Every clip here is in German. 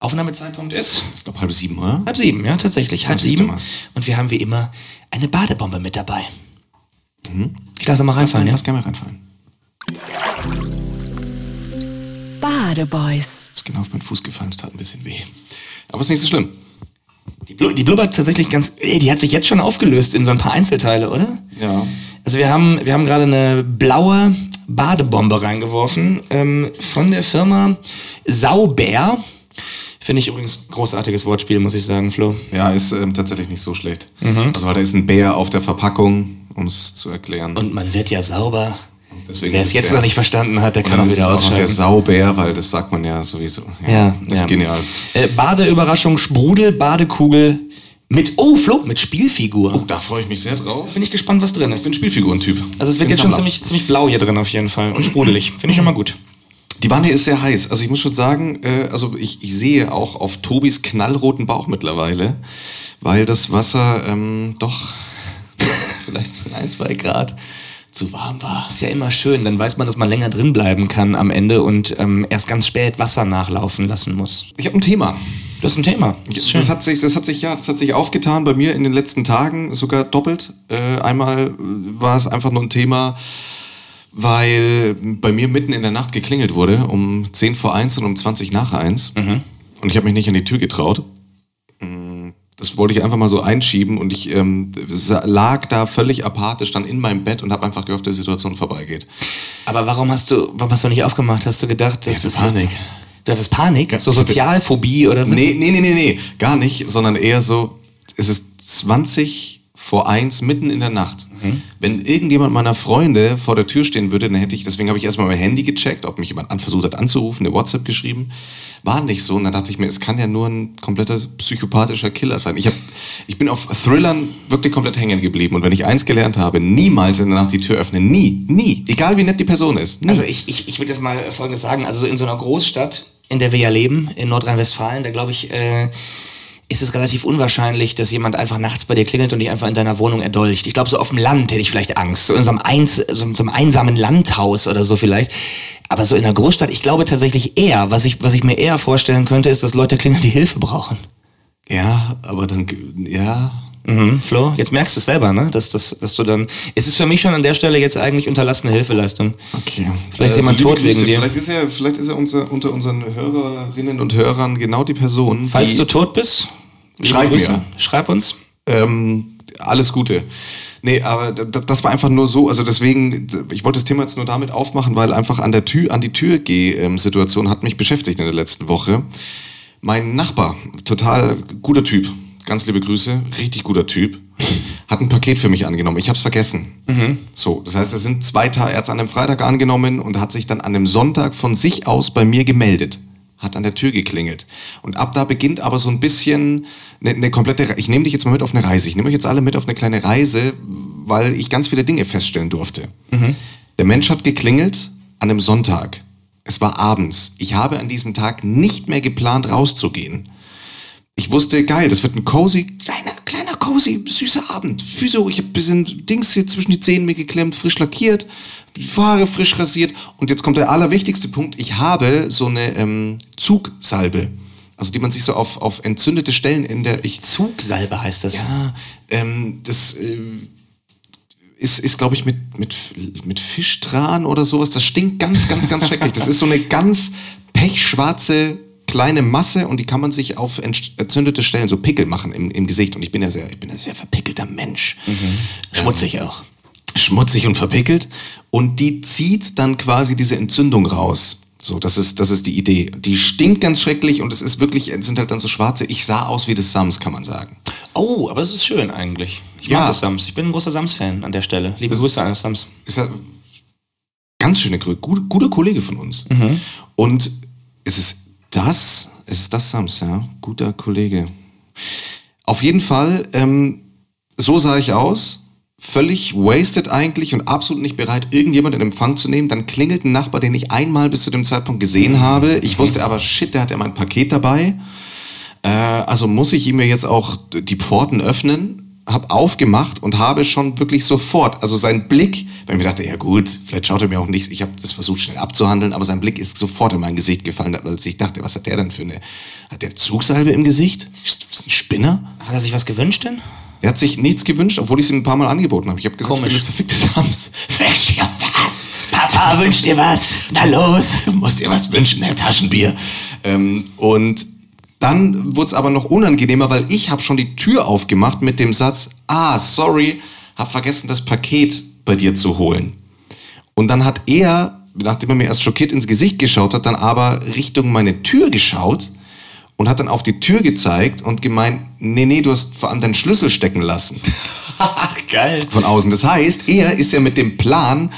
Aufnahmezeitpunkt ist Ich glaube halb sieben, oder? halb sieben, ja, tatsächlich, halb du sieben. mal. Und wir haben wie immer eine Badebombe mit dabei. Ich lasse mal reinfallen, ja? Lass gerne mal reinfallen. Badeboys. Ist genau auf meinen Fuß gefallen, es tat ein bisschen weh. Aber ist nicht so schlimm. Die, Blu die blubbert tatsächlich ganz. Ey, die hat sich jetzt schon aufgelöst in so ein paar Einzelteile, oder? Ja. Also wir haben, wir haben gerade eine blaue Badebombe reingeworfen ähm, von der Firma Sauber. Finde ich übrigens großartiges Wortspiel, muss ich sagen, Flo. Ja, ist ähm, tatsächlich nicht so schlecht. Also, weil da ist ein Bär auf der Verpackung, um es zu erklären. Und man wird ja sauber. deswegen Wer ist es jetzt der- noch nicht verstanden hat, der kann auch wieder auch noch der ausschalten. Saubär, weil das sagt man ja sowieso. Ja, das ja. ist genial. Äh, Badeüberraschung, Sprudel, Badekugel mit, oh Flo, mit Spielfigur. Oh, da freue ich mich sehr drauf. Bin ich gespannt, was drin Ich ist. bin Spielfigurentyp. Also es wird Bin jetzt schon Sammler. ziemlich, ziemlich blau hier drin auf jeden Fall und sprudelig. Finde ich schon mal gut. Die Wanne ist sehr heiß. Also ich muss schon sagen, äh, also ich, ich sehe auch auf Tobis knallroten Bauch mittlerweile, weil das Wasser ähm, doch vielleicht ein, zwei Grad zu warm war. Ist ja immer schön, dann weiß man, dass man länger drin bleiben kann am Ende und ähm, erst ganz spät Wasser nachlaufen lassen muss. Ich habe ein Thema. Das ist ein Thema. Das ist schön. Das hat sich, das hat sich ja, das hat sich aufgetan bei mir in den letzten Tagen sogar doppelt. Äh, einmal äh, war es einfach nur ein Thema, weil bei mir mitten in der Nacht geklingelt wurde um 10 vor 1 und um 20 nach 1 Mhm. und ich habe mich nicht an die Tür getraut. Mm, Das wollte ich einfach mal so einschieben und ich ähm, lag da völlig apathisch dann in meinem Bett und habe einfach gehofft, dass die Situation vorbeigeht. Aber warum hast du, warum hast du nicht aufgemacht? Hast du gedacht, das ist Panik. Jetzt, du hattest Panik? So Sozialphobie oder was? Nee, nee, nee, nee, nee, gar nicht, sondern eher so, es ist 20 vor eins mitten in der Nacht. Wenn irgendjemand meiner Freunde vor der Tür stehen würde, dann hätte ich, deswegen habe ich erstmal mein Handy gecheckt, ob mich jemand an versucht hat anzurufen, eine WhatsApp geschrieben. War nicht so. Und dann dachte ich mir, es kann ja nur ein kompletter psychopathischer Killer sein. Ich, hab, ich bin auf Thrillern wirklich komplett hängen geblieben. Und wenn ich eins gelernt habe, niemals in der Nacht die Tür öffnen. Nie, nie. Egal wie nett die Person ist. Nie. Also ich, ich, ich würde jetzt mal Folgendes sagen. Also in so einer Großstadt, in der wir ja leben, in Nordrhein-Westfalen, da glaube ich, äh, ist es relativ unwahrscheinlich, dass jemand einfach nachts bei dir klingelt und dich einfach in deiner Wohnung erdolcht. Ich glaube, so auf dem Land hätte ich vielleicht Angst. So in so einem, Eins, so, so einem einsamen Landhaus oder so vielleicht. Aber so in einer Großstadt, ich glaube tatsächlich eher, was ich, was ich mir eher vorstellen könnte, ist, dass Leute klingeln, die Hilfe brauchen. ja, aber dann, ja, Mhm, Flo, jetzt merkst du es selber, ne? Dass, dass, dass du dann. Es ist für mich schon an der Stelle jetzt eigentlich unterlassene Hilfeleistung. Okay. Vielleicht ist jemand liebe tot wegen dir. Vielleicht ist er, vielleicht ist er unser, unter unseren Hörerinnen und Hörern genau die Person. Falls die, du tot bist, Schreib mir. Schreib uns. ähm, alles Gute. Nee, aber das war einfach nur so, also deswegen, ich wollte das Thema jetzt nur damit aufmachen, weil einfach an der Tür, an die Tür geh ähm, Situation hat mich beschäftigt in der letzten Woche. Mein Nachbar, total guter Typ, ganz liebe Grüße, richtig guter Typ, hat ein Paket für mich angenommen. Ich habe es vergessen. So, das heißt, es sind zwei Tage, er hat es an einem Freitag angenommen und hat sich dann an einem Sonntag von sich aus bei mir gemeldet. Hat an der Tür geklingelt. Und ab da beginnt aber so ein bisschen eine, eine komplette, Re- ich nehme dich jetzt mal mit auf eine Reise. Ich nehme euch jetzt alle mit auf eine kleine Reise, weil ich ganz viele Dinge feststellen durfte. Der Mensch hat geklingelt an einem Sonntag. Es war abends. Ich habe an diesem Tag nicht mehr geplant, rauszugehen. Ich wusste, geil, das wird ein cozy, kleiner, kleiner, cozy, süßer Abend. Physio, ich habe ein bisschen Dings hier zwischen die Zähne mir geklemmt, frisch lackiert, die Haare frisch rasiert. Und jetzt kommt der allerwichtigste Punkt. Ich habe so eine ähm, Zugsalbe. Also die man sich so auf, auf entzündete Stellen in der... Ich, Zugsalbe heißt das. ja, ähm, das äh, ist, ist glaube ich, mit, mit, mit Fischtran oder sowas. Das stinkt ganz, ganz, ganz schrecklich. Das ist so eine ganz pechschwarze kleine Masse und die kann man sich auf ent- entzündete Stellen, so Pickel machen im, im Gesicht. Und ich bin ja sehr, ich bin ein sehr verpickelter Mensch. Schmutzig auch. Schmutzig und verpickelt. Und die zieht dann quasi diese Entzündung raus. So, das ist, das ist die Idee. Die stinkt ganz schrecklich und es ist wirklich, es sind halt dann so schwarze. Ich sah aus wie das Sams, kann man sagen. Oh, aber das ist schön eigentlich. Ich Ja. mag das Sams. Ich bin ein großer Sams-Fan an der Stelle. Liebe Grüße an das Sams. ist ja ganz schöne Größe, gut, guter Kollege von uns. Und es ist das, es ist das Sams, ja, guter Kollege. Auf jeden Fall, ähm, so sah ich aus, völlig wasted eigentlich und absolut nicht bereit, irgendjemand in Empfang zu nehmen. Dann klingelt ein Nachbar, den ich einmal bis zu dem Zeitpunkt gesehen habe. Ich wusste aber, shit, der hat ja mein Paket dabei. Äh, also muss ich ihm ja jetzt auch die Pforten öffnen. habe aufgemacht und habe schon wirklich sofort, also sein Blick, weil ich mir dachte, ja gut, vielleicht schaut er mir auch nichts, ich habe das versucht schnell abzuhandeln, aber sein Blick ist sofort in mein Gesicht gefallen, weil ich dachte, was hat der denn für eine, hat der Zugsalbe im Gesicht? Ist das ein Spinner? Hat er sich was gewünscht denn? Er hat sich nichts gewünscht, obwohl ich es ihm ein paar Mal angeboten habe. Ich habe gesagt, Komisch. ich bin das verfickte Sams. Wünsch dir was? Papa wünscht dir was. Na los. Du musst dir was wünschen, Herr Taschenbier. Ähm, und dann wurde es aber noch unangenehmer, weil ich habe schon die Tür aufgemacht mit dem Satz, ah, sorry, hab vergessen, das Paket bei dir zu holen. Und dann hat er, nachdem er mir erst schockiert ins Gesicht geschaut hat, dann aber Richtung meine Tür geschaut und hat dann auf die Tür gezeigt und gemeint, nee, nee, du hast vor allem deinen Schlüssel stecken lassen Ach, geil. von außen. Das heißt, er ist ja mit dem Plan,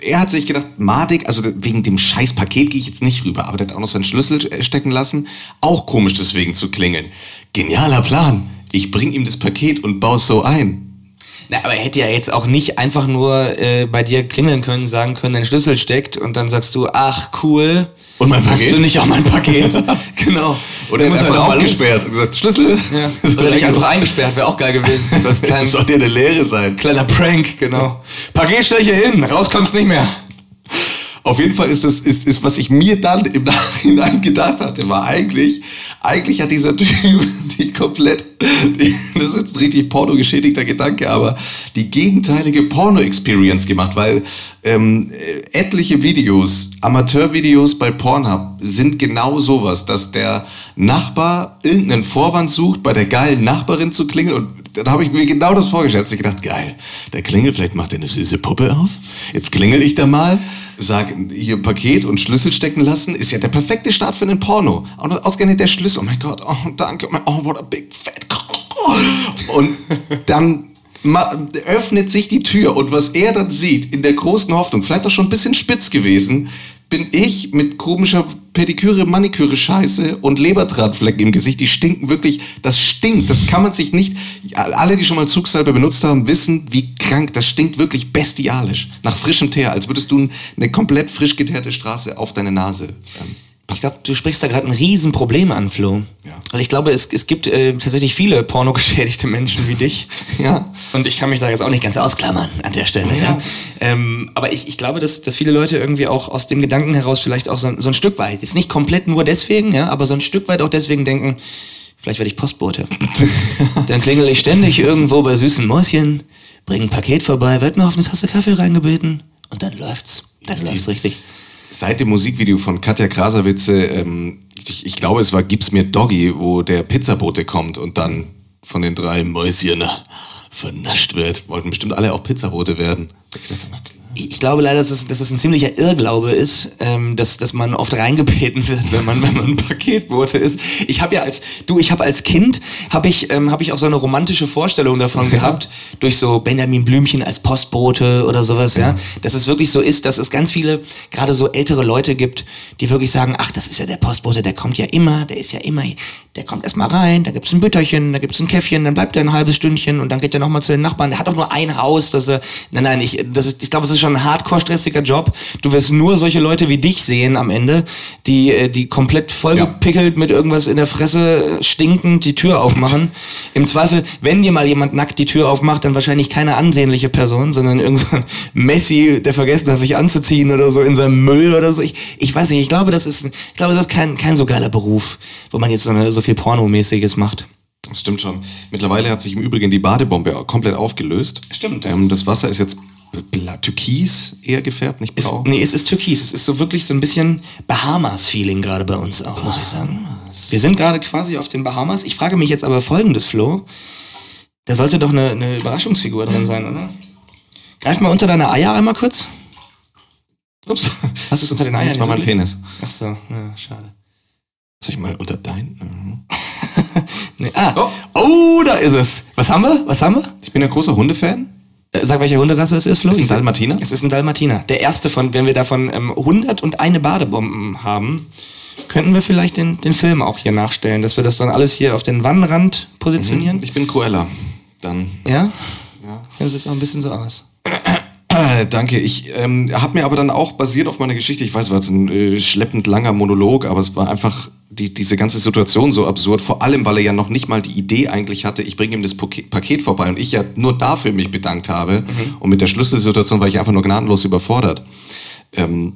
er hat sich gedacht, madig, also wegen dem scheiß Paket gehe ich jetzt nicht rüber, aber der hat auch noch seinen Schlüssel stecken lassen. Auch komisch deswegen zu klingeln. Genialer Plan. Ich bring ihm das Paket und baue es so ein. Na, aber er hätte ja jetzt auch nicht einfach nur äh, bei dir klingeln können, sagen können, dein Schlüssel steckt und dann sagst du, ach cool. Und mein Hast Paket? du nicht auch mein Paket? genau. Oder er muss halt einfach los. aufgesperrt und gesagt, Schlüssel. Ja. Oder dich einfach eingesperrt, wäre auch geil gewesen. Das klein, Das soll ja eine Lehre sein. kleiner Prank, genau. Paket stell ich hier hin, raus kommst nicht mehr. Auf jeden Fall ist das, ist, ist, was ich mir dann im Nachhinein gedacht hatte, war eigentlich, eigentlich hat dieser Typ die komplett, die, das ist jetzt ein richtig pornogeschädigter Gedanke, aber die gegenteilige Porno-Experience gemacht, weil ähm, äh, etliche Videos, Amateurvideos bei Pornhub sind genau sowas, dass der Nachbar irgendeinen Vorwand sucht, bei der geilen Nachbarin zu klingeln und dann habe ich mir genau das vorgestellt. Ich gedacht, geil, der klingelt, vielleicht macht er eine süße Puppe auf. Jetzt klingel ich da mal, sag hier Paket und Schlüssel stecken lassen. Ist ja der perfekte Start für einen Porno. Und ausgerechnet der Schlüssel. Oh mein Gott, oh danke, oh what a big fat cock. Und dann öffnet sich die Tür und was er dann sieht, in der großen Hoffnung, vielleicht auch schon ein bisschen spitz gewesen, bin ich mit komischer Pediküre, Maniküre Scheiße und Leberdrahtflecken im Gesicht. Die stinken wirklich, das stinkt. Das kann man sich nicht, alle, die schon mal Zugsalbe benutzt haben, wissen, wie krank, das stinkt wirklich bestialisch. Nach frischem Teer, als würdest du eine komplett frisch geteerte Straße auf deine Nase. Ähm, Ich glaube, du sprichst da gerade ein Riesenproblem an, Flo. Ja. Weil ich glaube, es, es gibt äh, tatsächlich viele pornogeschädigte Menschen wie dich. ja. Und ich kann mich da jetzt auch nicht ganz ausklammern an der Stelle. Ja. Ähm, aber ich, ich glaube, dass, dass viele Leute irgendwie auch aus dem Gedanken heraus vielleicht auch so, so ein Stück weit, jetzt nicht komplett nur deswegen, ja, aber so ein Stück weit auch deswegen denken, vielleicht werde ich Postbote. Dann klingel ich ständig irgendwo bei süßen Mäuschen, bring ein Paket vorbei, werd noch auf eine Tasse Kaffee reingebeten und dann läuft's. Dann die- läuft's richtig. Seit dem Musikvideo von Katja Krasavitze, ähm, ich, ich glaube, es war Gib's mir Doggy, wo der Pizzabote kommt und dann von den drei Mäuschen vernascht wird. Wollten bestimmt alle auch Pizzabote werden. Ich dachte, na klar. Ich glaube leider, dass es, dass es ein ziemlicher Irrglaube ist, ähm, dass, dass man oft reingebeten wird, wenn man, wenn man ein Paketbote ist. Ich habe ja als, du, ich habe als Kind, habe ich, ähm, hab ich auch so eine romantische Vorstellung davon gehabt, durch so Benjamin Blümchen als Postbote oder sowas, ja. Dass es wirklich so ist, dass es ganz viele, gerade so ältere Leute gibt, die wirklich sagen, ach, das ist ja der Postbote, der kommt ja immer, der ist ja immer, der kommt erstmal rein, da gibt's ein Bütterchen, da gibt's ein Käffchen, dann bleibt er ein halbes Stündchen und dann geht er nochmal zu den Nachbarn. Der hat doch nur ein Haus, dass er, nein, nein, ich, das ist, ich glaube, es ist schon ein hardcore stressiger Job. Du wirst nur solche Leute wie dich sehen am Ende, die, äh, die komplett vollgepickelt mit irgendwas in der Fresse stinkend die Tür aufmachen. Im Zweifel, wenn dir mal jemand nackt die Tür aufmacht, dann wahrscheinlich keine ansehnliche Person, sondern irgend so ein Messi, der vergessen hat, sich anzuziehen oder so in seinem Müll oder so. Ich, ich weiß nicht, ich glaube, das ist, ich glaube, das ist kein, kein so geiler Beruf, wo man jetzt so, eine, so viel Pornomäßiges macht. Das stimmt schon. Mittlerweile hat sich im Übrigen die Badebombe komplett aufgelöst. Stimmt, das Ähm, das Wasser ist jetzt türkis eher gefärbt, nicht blau. nee, es ist türkis. Es ist so wirklich so ein bisschen Bahamas-Feeling gerade bei uns auch, muss ich sagen. Wir sind gerade quasi auf den Bahamas. Ich frage mich jetzt aber folgendes, Flo. Da sollte doch eine, eine Überraschungsfigur drin sein, oder? Greif mal unter deine Eier einmal kurz. Ups. Hast du es unter den Eiern? Das war mein? Penis. Ach so, ja, schade. Soll ich mal unter dein? Mhm. Nee, ah, Oh. oh. da ist es. Was haben wir? Was haben wir? Ich bin ein großer Hundefan. Äh, Sag, welche Hunderasse es ist, Flo. Ist ein Dalmatiner? Es ist ein Dalmatiner. Der erste von, wenn wir davon ähm, 100 und eine Badebomben haben, könnten wir vielleicht den, den Film auch hier nachstellen, dass wir das dann alles hier auf den Wannenrand positionieren. Ich bin Cruella. Dann. Ja? Ja. Dann sieht es auch ein bisschen so aus. Äh, danke. Ich ähm, habe mir aber dann auch basiert auf meiner Geschichte, ich weiß, es war jetzt ein äh, schleppend langer Monolog, aber es war einfach die, diese ganze Situation so absurd, vor allem, weil er ja noch nicht mal die Idee eigentlich hatte, ich bringe ihm das Paket vorbei und ich ja nur dafür mich bedankt habe mhm. und mit der Schlüsselsituation war ich einfach nur gnadenlos überfordert. Ähm,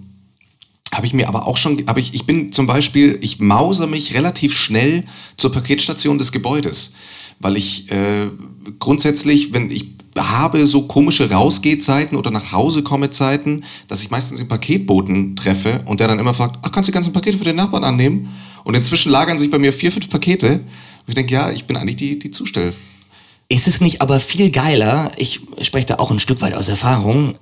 habe ich mir aber auch schon, habe ich, ich bin zum Beispiel, ich mause mich relativ schnell zur Paketstation des Gebäudes, weil ich äh, grundsätzlich, wenn ich habe so komische Rausgehzeiten oder nach Hause komme Zeiten, dass ich meistens den Paketboten treffe und der dann immer fragt, ach, kannst du die ganzen Pakete für den Nachbarn annehmen? Und inzwischen lagern sich bei mir vier, fünf Pakete. Und ich denke, ja, ich bin eigentlich die, die Zustell. Ist es nicht aber viel geiler, ich spreche da auch ein Stück weit aus Erfahrung,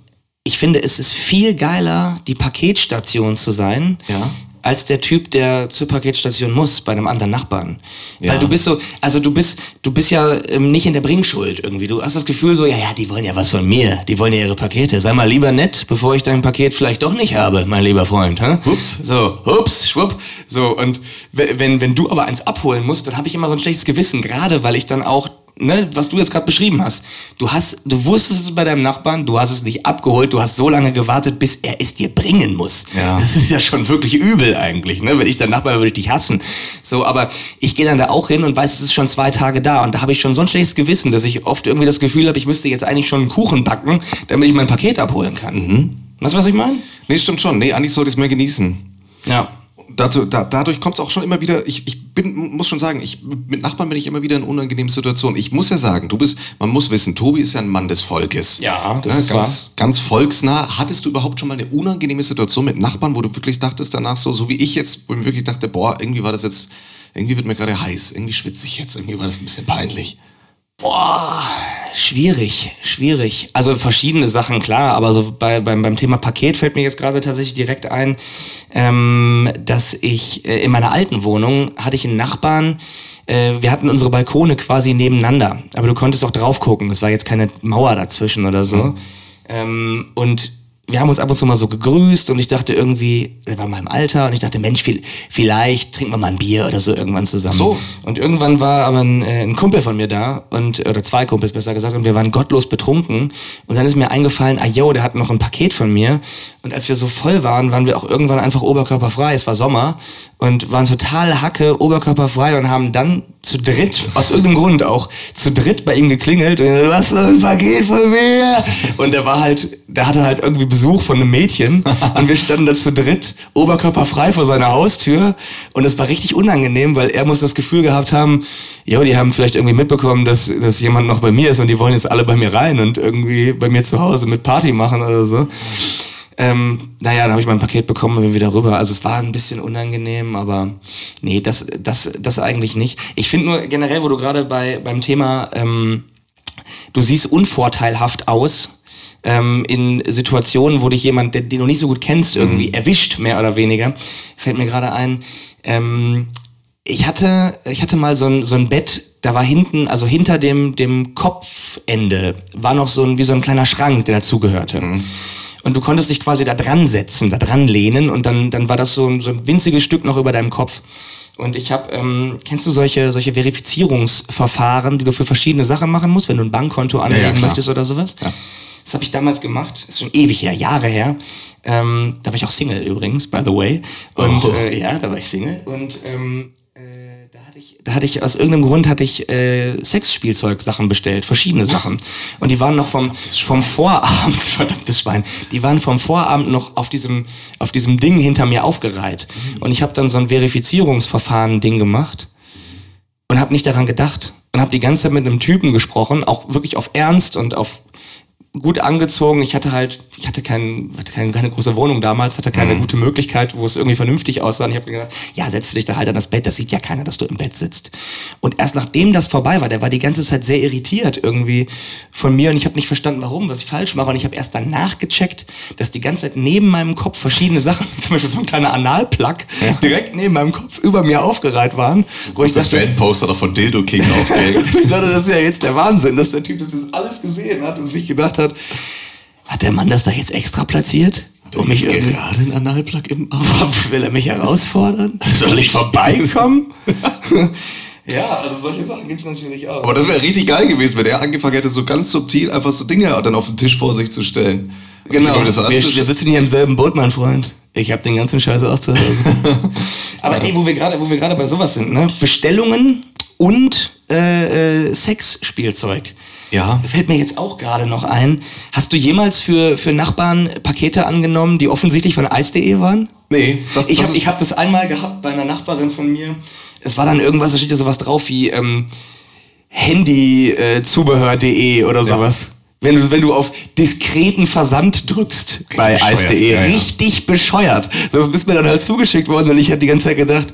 ich finde, es ist viel geiler, die Paketstation zu sein, ja als der Typ, der zur Paketstation muss bei einem anderen Nachbarn. Ja. Weil du bist so, also du bist, du bist ja ähm, nicht in der Bringschuld irgendwie. Du hast das Gefühl so, ja, ja, die wollen ja was von mir. Die wollen ja ihre Pakete. Sei mal lieber nett, bevor ich dein Paket vielleicht doch nicht habe, mein lieber Freund. Hä? Ups. So, ups, schwupp. So, und wenn, wenn du aber eins abholen musst, dann habe ich immer so ein schlechtes Gewissen, gerade weil ich dann auch ne, was du jetzt gerade beschrieben hast. Du hast, du wusstest es bei deinem Nachbarn, du hast es nicht abgeholt, du hast so lange gewartet, bis er es dir bringen muss. Ja. Das ist ja schon wirklich übel eigentlich, ne? Wenn ich dein Nachbar würde ich dich hassen. So, aber ich gehe dann da auch hin und weiß, es ist schon zwei Tage da und da habe ich schon so ein schlechtes Gewissen, dass ich oft irgendwie das Gefühl habe, ich müsste jetzt eigentlich schon einen Kuchen backen, damit ich mein Paket abholen kann. Mhm. Weißt du, was ich meine? Nee, stimmt schon. Nee, eigentlich sollte ich es mehr genießen. Ja dazu, da, dadurch kommt es auch schon immer wieder, ich, ich bin, muss schon sagen, ich, mit Nachbarn bin ich immer wieder in unangenehmen Situationen. Ich muss ja sagen, du bist, man muss wissen, Tobi ist ja ein Mann des Volkes. Ja, das ja, ist ganz, wahr. ganz volksnah. Hattest du überhaupt schon mal eine unangenehme Situation mit Nachbarn, wo du wirklich dachtest danach so, so wie ich jetzt, wo ich wirklich dachte, boah, irgendwie war das jetzt, irgendwie wird mir gerade heiß, irgendwie schwitze ich jetzt, irgendwie war das ein bisschen peinlich. Boah, schwierig, schwierig. Also verschiedene Sachen, klar, aber so bei, beim, beim Thema Paket fällt mir jetzt gerade tatsächlich direkt ein, ähm, dass ich äh, in meiner alten Wohnung hatte ich einen Nachbarn, äh, wir hatten unsere Balkone quasi nebeneinander, aber du konntest auch drauf gucken, es war jetzt keine Mauer dazwischen oder so. Mhm. Ähm, und wir haben uns ab und zu mal so gegrüßt und ich dachte irgendwie, er war mal im Alter und ich dachte, Mensch, viel, vielleicht trinken wir mal ein Bier oder so irgendwann zusammen. So. Und irgendwann war aber ein, äh, ein, Kumpel von mir da und oder zwei Kumpels besser gesagt und wir waren gottlos betrunken und dann ist mir eingefallen, ah yo, der hat noch ein Paket von mir und als wir so voll waren, waren wir auch irgendwann einfach oberkörperfrei. Es war Sommer und waren total Hacke, oberkörperfrei und haben dann zu dritt, aus irgendeinem Grund auch, zu dritt bei ihm geklingelt und er, was ein Paket von mir? Und der war halt, der hatte halt irgendwie Besuch von einem Mädchen und wir standen da zu dritt, oberkörperfrei vor seiner Haustür und es war richtig unangenehm, weil er muss das Gefühl gehabt haben, jo, die haben vielleicht irgendwie mitbekommen, dass, dass jemand noch bei mir ist und die wollen jetzt alle bei mir rein und irgendwie bei mir zu Hause mit Party machen oder so. Ähm, naja, dann habe ich mein Paket bekommen und bin wieder rüber. Also es war ein bisschen unangenehm, aber nee, das, das, das eigentlich nicht. Ich finde nur generell, wo du gerade bei, beim Thema, ähm, du siehst unvorteilhaft aus, ähm, in Situationen, wo dich jemand, den, den, du nicht so gut kennst, irgendwie mhm. erwischt, mehr oder weniger, fällt mir gerade ein. Ähm, ich hatte, ich hatte mal so ein, so ein Bett, da war hinten, also hinter dem, dem Kopfende, war noch so ein, wie so ein kleiner Schrank, der dazugehörte. Mhm. Und du konntest dich quasi da dran setzen, da dran lehnen und dann, dann war das so ein, so ein winziges Stück noch über deinem Kopf. Und ich habe, ähm, kennst du solche, solche Verifizierungsverfahren, die du für verschiedene Sachen machen musst, wenn du ein Bankkonto anlegen ja, ja, möchtest oder sowas? Ja. Das habe ich damals gemacht, ist schon ewig her, Jahre her. Ähm, da war ich auch Single übrigens, by the way. Und oh. äh, ja, da war ich Single. Und ähm, da hatte ich aus irgendeinem Grund hatte ich äh, Sexspielzeug-Sachen bestellt, verschiedene Sachen. Und die waren noch vom, vom Vorabend, verdammtes Schwein, die waren vom Vorabend noch auf diesem, auf diesem Ding hinter mir aufgereiht. Und ich habe dann so ein Verifizierungsverfahren-Ding gemacht und habe nicht daran gedacht. Und habe die ganze Zeit mit einem Typen gesprochen, auch wirklich auf Ernst und auf gut angezogen. Ich hatte halt, ich hatte, kein, hatte keine, keine große Wohnung damals, hatte keine mhm. gute Möglichkeit, wo es irgendwie vernünftig aussah. Und ich habe gesagt, ja, setz dich da halt an das Bett, das sieht ja keiner, dass du im Bett sitzt. Und erst nachdem das vorbei war, der war die ganze Zeit sehr irritiert irgendwie von mir und ich habe nicht verstanden, warum, was ich falsch mache. Und ich habe erst danach gecheckt, dass die ganze Zeit neben meinem Kopf verschiedene Sachen, zum Beispiel so ein kleiner Analplug, ja. direkt neben meinem Kopf über mir aufgereiht waren. Wo ich das Fanposter doch von Dildo King aufgehängt. ich dachte, das ist ja jetzt der Wahnsinn, dass der Typ das jetzt alles gesehen hat und sich gedacht hat, hat der Mann das da jetzt extra platziert? Um mich gerade einen Analplug im Arm. Will er mich herausfordern? Soll ich vorbeikommen? ja, also solche Sachen gibt es natürlich auch. Aber das wäre richtig geil gewesen, wenn er angefangen hätte, so ganz subtil einfach so Dinge dann auf den Tisch vor sich zu stellen. Genau. Wir, wir, sitzen hier im selben Boot, mein Freund. Ich habe den ganzen Scheiß auch zu Hause. Aber ey, wo wir gerade, wo wir gerade bei sowas sind, ne? Bestellungen und äh, äh, Sexspielzeug. Ja. Fällt mir jetzt auch gerade noch ein. Hast du jemals für, für Nachbarn Pakete angenommen, die offensichtlich von Ice.de waren? Nee, das, ich habe ist- hab das einmal gehabt bei einer Nachbarin von mir. Es war dann irgendwas, da steht ja sowas drauf wie ähm, Handyzubehör.de oder sowas. Wenn du, wenn du auf diskreten Versand drückst bei. Ice.de, Ja, ja. richtig bescheuert. Das ist mir dann halt zugeschickt worden und ich habe die ganze Zeit gedacht,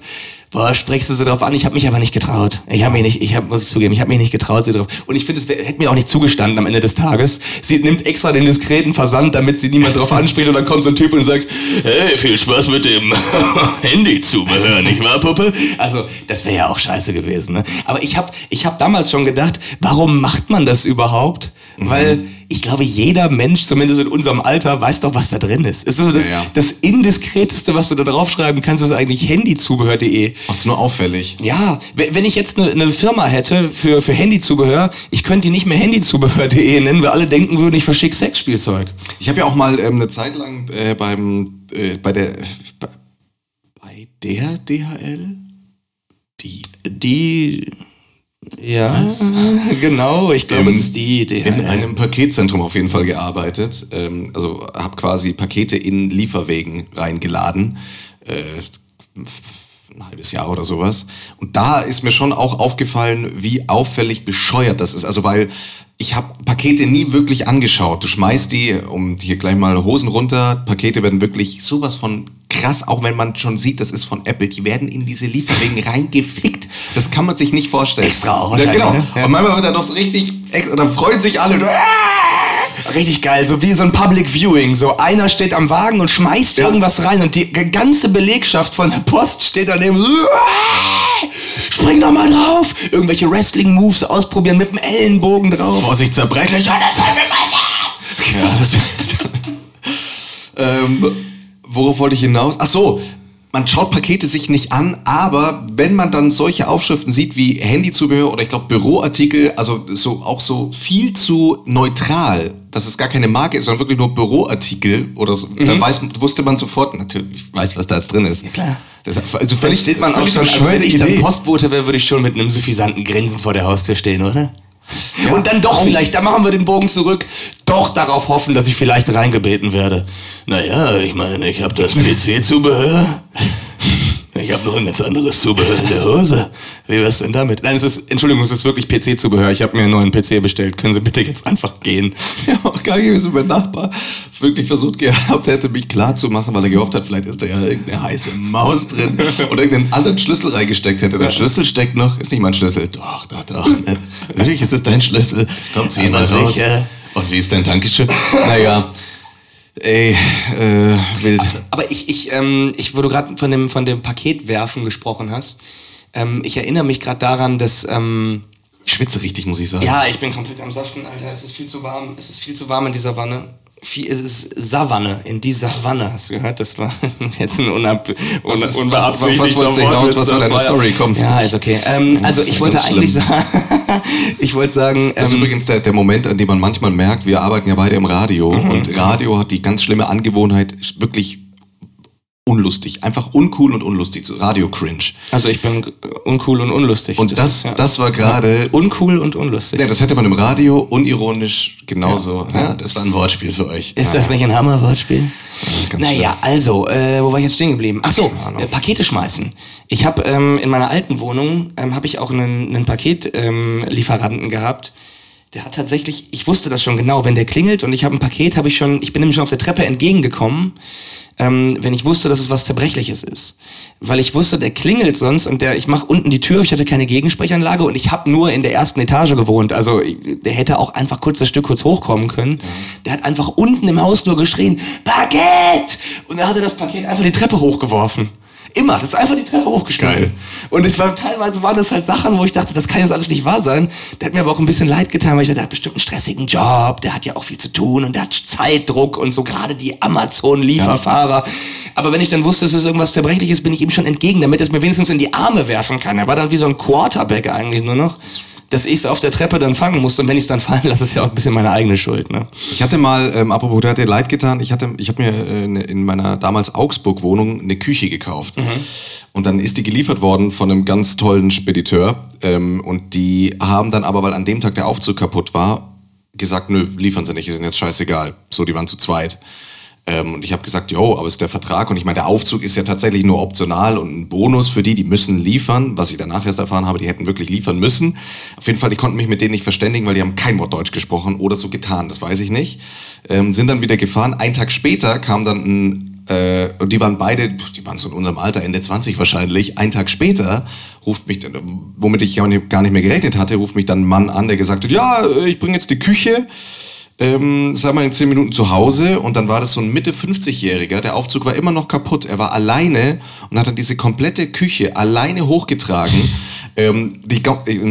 boah, sprichst du sie drauf an? Ich habe mich aber nicht getraut. Ich habe mich nicht, ich hab, muss es zugeben, ich habe mich nicht getraut, sie drauf. Und ich finde, es hätte mir auch nicht zugestanden am Ende des Tages. Sie nimmt extra den diskreten Versand, damit sie niemand drauf anspricht und dann kommt so ein Typ und sagt, hey, viel Spaß mit dem Handyzubehör, nicht wahr, Puppe? Also, das wäre ja auch scheiße gewesen. Ne? Aber ich habe ich hab damals schon gedacht, warum macht man das überhaupt? Weil ich glaube, jeder Mensch, zumindest in unserem Alter, weiß doch, was da drin ist. Ist so das, Ja, ja. das indiskreteste, was du da draufschreiben kannst, ist eigentlich handyzubehör.de. Macht's nur auffällig. Ja, wenn ich jetzt eine ne Firma hätte für, für Handyzubehör, ich könnte die nicht mehr handyzubehör.de nennen, weil alle denken würden, ich verschicke Sexspielzeug. Ich habe ja auch mal ähm, eine Zeit lang äh, beim äh, bei der bei, bei der DHL die Die, ja, genau, ich glaube, es ist die Idee. in einem Paketzentrum auf jeden Fall gearbeitet. Ähm, also habe quasi Pakete in Lieferwegen reingeladen. Äh, ein halbes Jahr oder sowas. Und da ist mir schon auch aufgefallen, wie auffällig bescheuert das ist. Also weil ich habe Pakete nie wirklich angeschaut. Du schmeißt die, um hier gleich mal Hosen runter. Pakete werden wirklich sowas von krass, auch wenn man schon sieht, das ist von Apple. Die werden in diese Lieferwegen reingefickt. Das kann man sich nicht vorstellen. Extra auch Ja, genau. ne? Ja. Und manchmal wird er doch so richtig, extra, dann freuen sich alle. Und, Richtig geil, so wie so ein Public Viewing. So einer steht am Wagen und schmeißt Ja. irgendwas rein und die ganze Belegschaft von der Post steht daneben. Spring doch mal drauf! Irgendwelche Wrestling-Moves ausprobieren mit dem Ellenbogen drauf. Vorsicht, zerbrechlich. Ja, das ähm, worauf wollte ich hinaus? Ach so, man schaut Pakete sich nicht an, aber wenn man dann solche Aufschriften sieht wie Handyzubehör oder ich glaube Büroartikel, also so auch so viel zu neutral, dass es gar keine Marke ist, sondern wirklich nur Büroartikel oder so, dann weiß, wusste man sofort, natürlich, ich weiß, was da jetzt drin ist. Ja, klar. Das, also völlig, steht man auch schon, also wenn ich dann. Postbote wäre, würde ich schon mit einem suffisanten Grinsen vor der Haustür stehen, oder? Ja. Und dann doch vielleicht, da machen wir den Bogen zurück, doch darauf hoffen, dass ich vielleicht reingebeten werde. Naja, ich meine, ich habe das PC-Zubehör. Ich habe noch ein ganz anderes Zubehör in der Hose. Wie wär's denn damit? Nein, es ist, Entschuldigung, es ist wirklich PC-Zubehör. Ich habe mir einen neuen PC bestellt. Können Sie bitte jetzt einfach gehen? Ja, auch gar nicht, wie so mein Nachbar wirklich versucht gehabt hätte, mich klar zu machen, weil er gehofft hat, vielleicht ist da ja irgendeine heiße Maus drin oder irgendeinen anderen Schlüssel reingesteckt hätte. Der Schlüssel steckt noch, ist nicht mein Schlüssel. Doch, doch, doch. Natürlich ist es dein Schlüssel. Komm, zieh mal raus. sicher. Und wie ist dein Dankeschön? Naja, ey, äh, wild. Aber ich, ich, ähm, ich, wo du gerade von dem, von dem Paketwerfen gesprochen hast, ähm, ich erinnere mich gerade daran, dass, ähm, Ich schwitze richtig, muss ich sagen. ja, ich bin komplett am Saften, Alter. Es ist viel zu warm. Es ist viel zu warm in dieser Wanne. Viel, es ist Savanne, in dieser Wanne, hast du gehört? Das war jetzt ein unab, Was un, was- unbeabsichtigter was wolltest du hinaus? Was Das deine Story? Komm. Ja, ist okay. Ähm, also ich wollte eigentlich schlimm. sagen, ich wollte sagen, Das ist ähm, übrigens der, der Moment, an dem man manchmal merkt, wir arbeiten ja beide im Radio Mhm. und Radio hat die ganz schlimme Angewohnheit, wirklich unlustig, einfach uncool und unlustig, so Radio-Cringe. also ich bin uncool und unlustig. Und das, ja. das war gerade, uncool und unlustig. ja, das hätte man im Radio unironisch genauso, ja, das war ein Wortspiel für euch. Ist das nicht ein Hammerwortspiel? naja, also, äh, wo war ich jetzt stehen geblieben? Ach so, äh, Pakete schmeißen. Ich habe ähm, in meiner alten Wohnung ähm, habe ich auch einen, einen Paketlieferanten ähm, gehabt. Der hat tatsächlich, ich wusste das schon genau, wenn der klingelt und ich habe ein Paket, habe ich schon, ich bin nämlich schon auf der Treppe entgegengekommen, ähm, wenn ich wusste, dass es was Zerbrechliches ist. Weil ich wusste, der klingelt sonst und der, ich mache unten die Tür, ich hatte keine Gegensprechanlage und ich habe nur in der ersten Etage gewohnt. Also der hätte auch einfach kurz das Stück kurz hochkommen können. Der hat einfach unten im Haus nur geschrien, Paket! Und er hatte das Paket einfach die Treppe hochgeworfen. Immer, das ist einfach die Treppe hochgeschmissen. Geil. Und es war teilweise waren das halt Sachen, wo ich dachte, das kann jetzt alles nicht wahr sein. Der hat mir aber auch ein bisschen leid getan, weil ich dachte, der hat bestimmt einen stressigen Job, der hat ja auch viel zu tun und der hat Zeitdruck und so gerade die Amazon-Lieferfahrer. Aber wenn ich dann wusste, es ist irgendwas Zerbrechliches, bin ich ihm schon entgegen, damit er es mir wenigstens in die Arme werfen kann. Er war dann wie so ein Quarterback eigentlich nur noch. Dass ich es auf der Treppe dann fangen musste und wenn ich es dann fallen lasse, ist ja auch ein bisschen meine eigene Schuld. Ne? Ich hatte mal, ähm, apropos, du hat dir leid getan, ich hatte, ich habe mir äh, ne, in meiner damals Augsburg-Wohnung eine Küche gekauft. Mhm. Und dann ist die geliefert worden von einem ganz tollen Spediteur. Ähm, und die haben dann aber, weil an dem Tag der Aufzug kaputt war, gesagt, nö, liefern sie nicht, ist ihnen jetzt scheißegal. So, die waren zu zweit. Ähm, und ich habe gesagt, jo, aber es ist der Vertrag. Und ich meine, der Aufzug ist ja tatsächlich nur optional und ein Bonus für die, die müssen liefern. Was ich danach erst erfahren habe, die hätten wirklich liefern müssen. Auf jeden Fall, ich konnte mich mit denen nicht verständigen, weil die haben kein Wort Deutsch gesprochen oder so getan, das weiß ich nicht. Ähm, sind dann wieder gefahren. Ein Tag später kam dann ein äh, und die waren beide, die waren so in unserem Alter, Ende 20 wahrscheinlich. Ein Tag später ruft mich, womit ich gar nicht mehr gerechnet hatte, ruft mich dann ein Mann an, der gesagt hat, ja, ich bringe jetzt die Küche ähm, sei mal in zehn Minuten zu Hause und dann war das so ein Mitte 50-Jähriger. Der Aufzug war immer noch kaputt. Er war alleine und hat dann diese komplette Küche alleine hochgetragen. Ähm, die,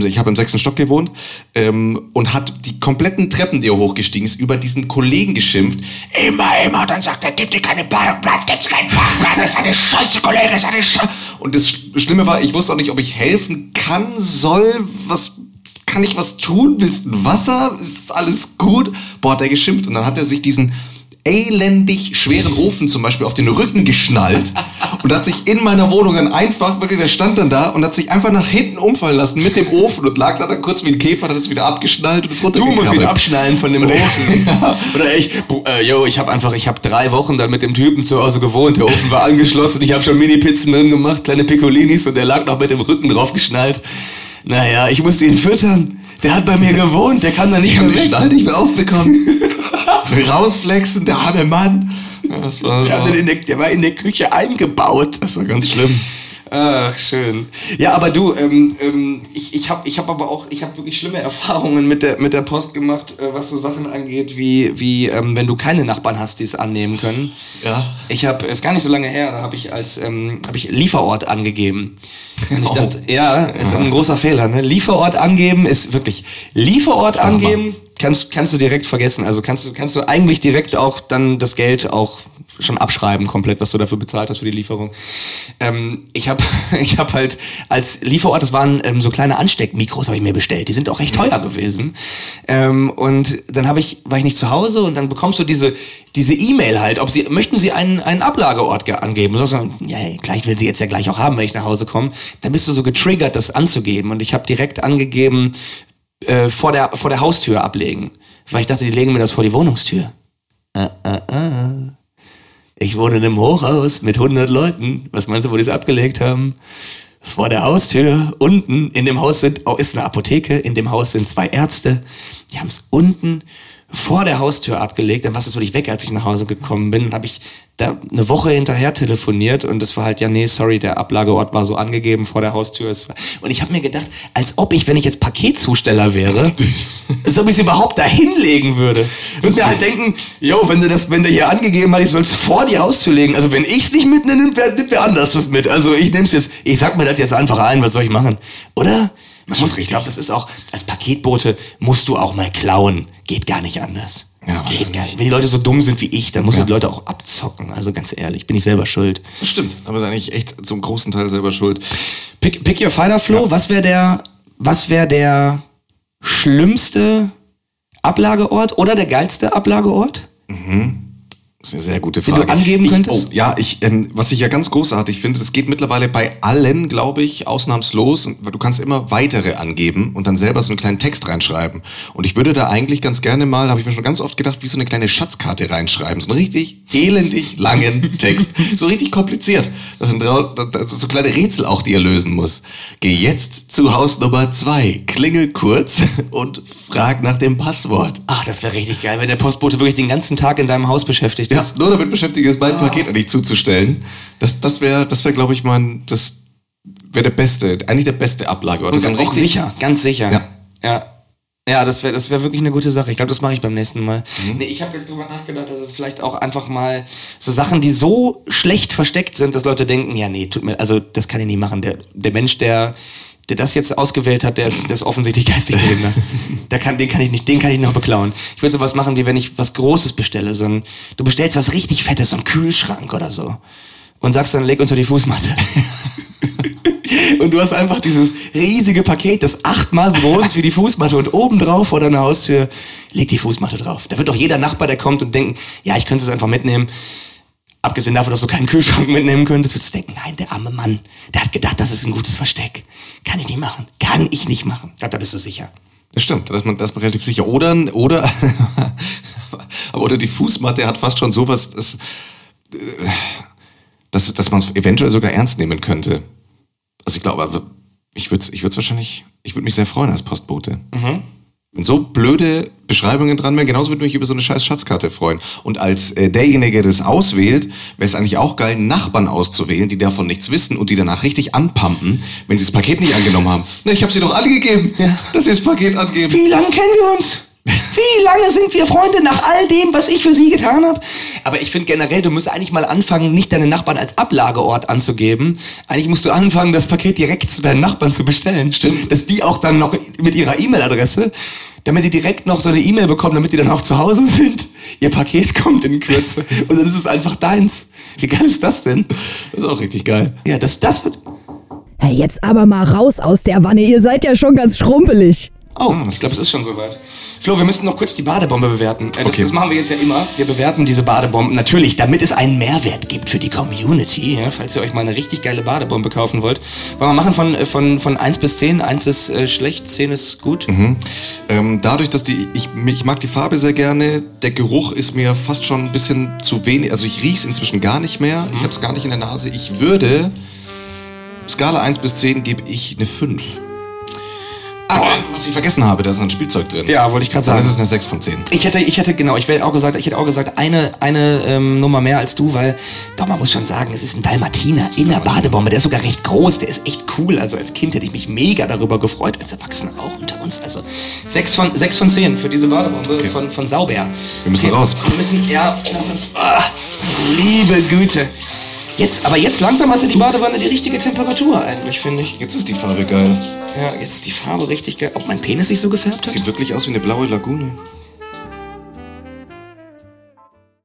ich habe im sechsten Stock gewohnt ähm, und hat die kompletten Treppen, die er hochgestiegen ist, über diesen Kollegen geschimpft. Immer, immer. Dann sagt er, gib dir keine Parkplatz, gibt's keinen Parkplatz, das ist eine Scheiße, Kollege, das ist eine Scheiße. Und das Schlimme war, ich wusste auch nicht, ob ich helfen kann, soll, was kann ich was tun? Willst du ein Wasser? Ist alles gut? Boah, hat er geschimpft. Und dann hat er sich diesen elendig schweren Ofen zum Beispiel auf den Rücken geschnallt und hat sich in meiner Wohnung dann einfach, wirklich, der stand dann da und hat sich einfach nach hinten umfallen lassen mit dem Ofen und lag da dann kurz wie ein Käfer, hat es wieder abgeschnallt und ist Du musst ihn abschnallen von dem Ofen. ja. Oder ich, äh, yo, ich habe einfach, ich habe drei Wochen dann mit dem Typen zu Hause gewohnt, der Ofen war angeschlossen, ich habe schon Mini-Pizzen drin gemacht, kleine Piccolinis und der lag noch mit dem Rücken drauf geschnallt. Naja, ich musste ihn füttern. Der hat bei mir gewohnt, der kann da nicht ich mehr weg. Ich nicht mehr aufbekommen. Rausflexen, der arme Mann. Das war, der, war. Der, der war in der Küche eingebaut. Das war ganz schlimm. Ach, schön. Ja, aber du, ähm, ähm, ich, ich habe ich hab aber auch, ich habe wirklich schlimme Erfahrungen mit der, mit der Post gemacht, äh, was so Sachen angeht, wie, wie ähm, wenn du keine Nachbarn hast, die es annehmen können. Ja. Ich habe, ist gar nicht so lange her, da habe ich als, ähm, habe ich Lieferort angegeben. Und ich oh. dachte, ja, ist ein großer Fehler, ne? Lieferort angeben ist wirklich, Lieferort angeben kannst, kannst du direkt vergessen. Also kannst du, kannst du eigentlich direkt auch dann das Geld auch schon abschreiben komplett, was du dafür bezahlt hast für die Lieferung. Ähm, ich habe ich hab halt als Lieferort, das waren ähm, so kleine Ansteckmikros, habe ich mir bestellt. Die sind auch recht teuer gewesen. Ähm, und dann habe ich, war ich nicht zu Hause und dann bekommst du diese diese E-Mail halt, ob sie möchten sie einen einen Ablageort angeben. Du sagst, ja, klar, ich will sie jetzt ja gleich auch haben, wenn ich nach Hause komme. Dann bist du so getriggert, das anzugeben. Und ich habe direkt angegeben, äh, vor, der, vor der Haustür ablegen. Weil ich dachte, die legen mir das vor die Wohnungstür. Ah, ah, ah. Ich wohne in einem Hochhaus mit 100 Leuten. Was meinst du, wo die es abgelegt haben? Vor der Haustür, unten, in dem Haus sind, oh, ist eine Apotheke, in dem Haus sind zwei Ärzte. Die haben es unten vor der Haustür abgelegt. Dann warst du so nicht weg, als ich nach Hause gekommen bin. Dann habe ich da eine Woche hinterher telefoniert und das war halt, ja, nee, sorry, der Ablageort war so angegeben vor der Haustür. Und ich habe mir gedacht, als ob ich, wenn ich jetzt Paketzusteller wäre, als ob ich es überhaupt da hinlegen würde. Und mir halt denken, yo, wenn du das, wenn der hier angegeben hat, ich soll es vor die Haustür legen. Also wenn ich es nicht mitnehme, nimmt wer, nimmt wer anders das mit. Also ich nehme es jetzt, ich sag mir das jetzt einfach ein, was soll ich machen? Oder? Man muss, ich glaube, das ist auch, als Paketbote musst du auch mal klauen. Geht gar nicht anders. Ja, Geht gar nicht. Wenn die Leute so dumm sind wie ich, dann musst ja. du die Leute auch abzocken. Also ganz ehrlich, bin ich selber schuld. Das stimmt, aber ist eigentlich echt zum großen Teil selber schuld. Pick, pick your fighter, Flo. Ja. Was wäre der, was wäre der schlimmste Ablageort oder der geilste Ablageort? Mhm. Das ist eine sehr gute Frage. Den du angeben könntest? Ich, oh, ja, ich, ähm, was ich ja ganz großartig finde, das geht mittlerweile bei allen, glaube ich, ausnahmslos. Und du kannst immer weitere angeben und dann selber so einen kleinen Text reinschreiben. Und ich würde da eigentlich ganz gerne mal, habe ich mir schon ganz oft gedacht, wie so eine kleine Schatzkarte reinschreiben. So einen richtig elendig langen Text. So richtig kompliziert. Das sind so kleine Rätsel auch, die er lösen muss. Geh jetzt zu Haus Nummer zwei, klingel kurz und frag nach dem Passwort. Ach, das wäre richtig geil, wenn der Postbote wirklich den ganzen Tag in deinem Haus beschäftigt ist. Ja, nur damit beschäftigt ist, mein ah. Paket an dich zuzustellen. Das, das wäre, das wär, glaube ich, mein, das wäre der beste, eigentlich der beste Ablageort. Das ist auch sicher, ganz sicher. Ja. ja. Ja, das wäre das wär wirklich eine gute Sache. Ich glaube, das mache ich beim nächsten Mal. Mhm. Nee, ich habe jetzt drüber nachgedacht, dass es vielleicht auch einfach mal so Sachen, die so schlecht versteckt sind, dass Leute denken, ja, nee, tut mir, also das kann ich nie machen. Der, der Mensch, der der das jetzt ausgewählt hat, der ist, der ist offensichtlich geistig behindert. Der kann, den kann ich nicht, den kann ich noch beklauen. Ich würde sowas machen, wie wenn ich was Großes bestelle, so ein, du bestellst was richtig Fettes, so ein Kühlschrank oder so. Und sagst dann, leg unter die Fußmatte. Und du hast einfach dieses riesige Paket, das achtmal so groß ist wie die Fußmatte und obendrauf vor deiner Haustür liegt die Fußmatte drauf. Da wird doch jeder Nachbar, der kommt und denken, ja, ich könnte es einfach mitnehmen. Abgesehen davon, dass du keinen Kühlschrank mitnehmen könntest, würdest du denken, nein, der arme Mann, der hat gedacht, das ist ein gutes Versteck. Kann ich nicht machen. Kann ich nicht machen. Ich glaube, da bist du sicher. Das stimmt, da ist man, da ist man relativ sicher. Oder, oder, oder die Fußmatte hat fast schon sowas, das, äh, dass, dass man es eventuell sogar ernst nehmen könnte. Also ich glaube, ich würde ich wahrscheinlich, ich würde mich sehr freuen als Postbote. Mhm. Wenn so blöde Beschreibungen dran wären, genauso würde ich mich über so eine scheiß Schatzkarte freuen. Und als äh, derjenige, der das auswählt, wäre es eigentlich auch geil, Nachbarn auszuwählen, die davon nichts wissen und die danach richtig anpumpen, wenn sie das Paket nicht angenommen haben. Na, ich habe sie doch alle gegeben, ja. dass sie das Paket angeben. Wie lange kennen wir uns? Wie lange sind wir Freunde nach all dem, was ich für sie getan habe? Aber ich finde generell, du musst eigentlich mal anfangen, nicht deine Nachbarn als Ablageort anzugeben. Eigentlich musst du anfangen, das Paket direkt zu deinen Nachbarn zu bestellen. Stimmt. Dass die auch dann noch mit ihrer E-Mail-Adresse, damit die direkt noch so eine E-Mail bekommen, damit die dann auch zu Hause sind. Ihr Paket kommt in Kürze. Und dann ist es einfach deins. Wie geil ist das denn? Das ist auch richtig geil. Ja, das, das wird... Hey, jetzt aber mal raus aus der Wanne. Ihr seid ja schon ganz schrumpelig. Oh, ah, ich glaube, es ist schon soweit. Flo, wir müssen noch kurz die Badebombe bewerten. Äh, das, okay. das, machen wir jetzt ja immer. Wir bewerten diese Badebomben natürlich, damit es einen Mehrwert gibt für die Community. Ja, falls ihr euch mal eine richtig geile Badebombe kaufen wollen. Wollen wir machen von, äh, von, von 1 bis 10? 1 ist äh, schlecht, 10 ist gut. Mhm. Ähm, dadurch, dass die, ich, ich mag die Farbe sehr gerne, der Geruch ist mir fast schon ein bisschen zu wenig. Also ich rieche es inzwischen gar nicht mehr. Mhm. Ich habe es gar nicht in der Nase. Ich würde, Skala 1 bis 10 gebe ich eine 5. Was ich vergessen habe, da ist ein Spielzeug drin. Ja, wollte ich gerade sagen. Das ist eine 6 von 10. Ich hätte, ich hätte, genau, ich hätte auch gesagt, ich hätte auch gesagt, eine, eine ähm, Nummer mehr als du, weil, doch, man muss schon sagen, es ist ein Dalmatiner in der Badebombe. Der ist sogar recht groß, der ist echt cool. Also als Kind hätte ich mich mega darüber gefreut, als Erwachsener auch unter uns. Also 6 von, 6 von 10 für diese Badebombe okay. von, von Sauber. Wir müssen okay, raus. Wir müssen, ja, lass uns, ah, liebe Güte. Jetzt, aber jetzt langsam hatte die Badewanne die richtige Temperatur eigentlich, finde ich. Jetzt ist die Farbe geil. Ja, jetzt ist die Farbe richtig geil. Ob mein Penis sich so gefärbt hat? Sieht wirklich aus wie eine blaue Lagune.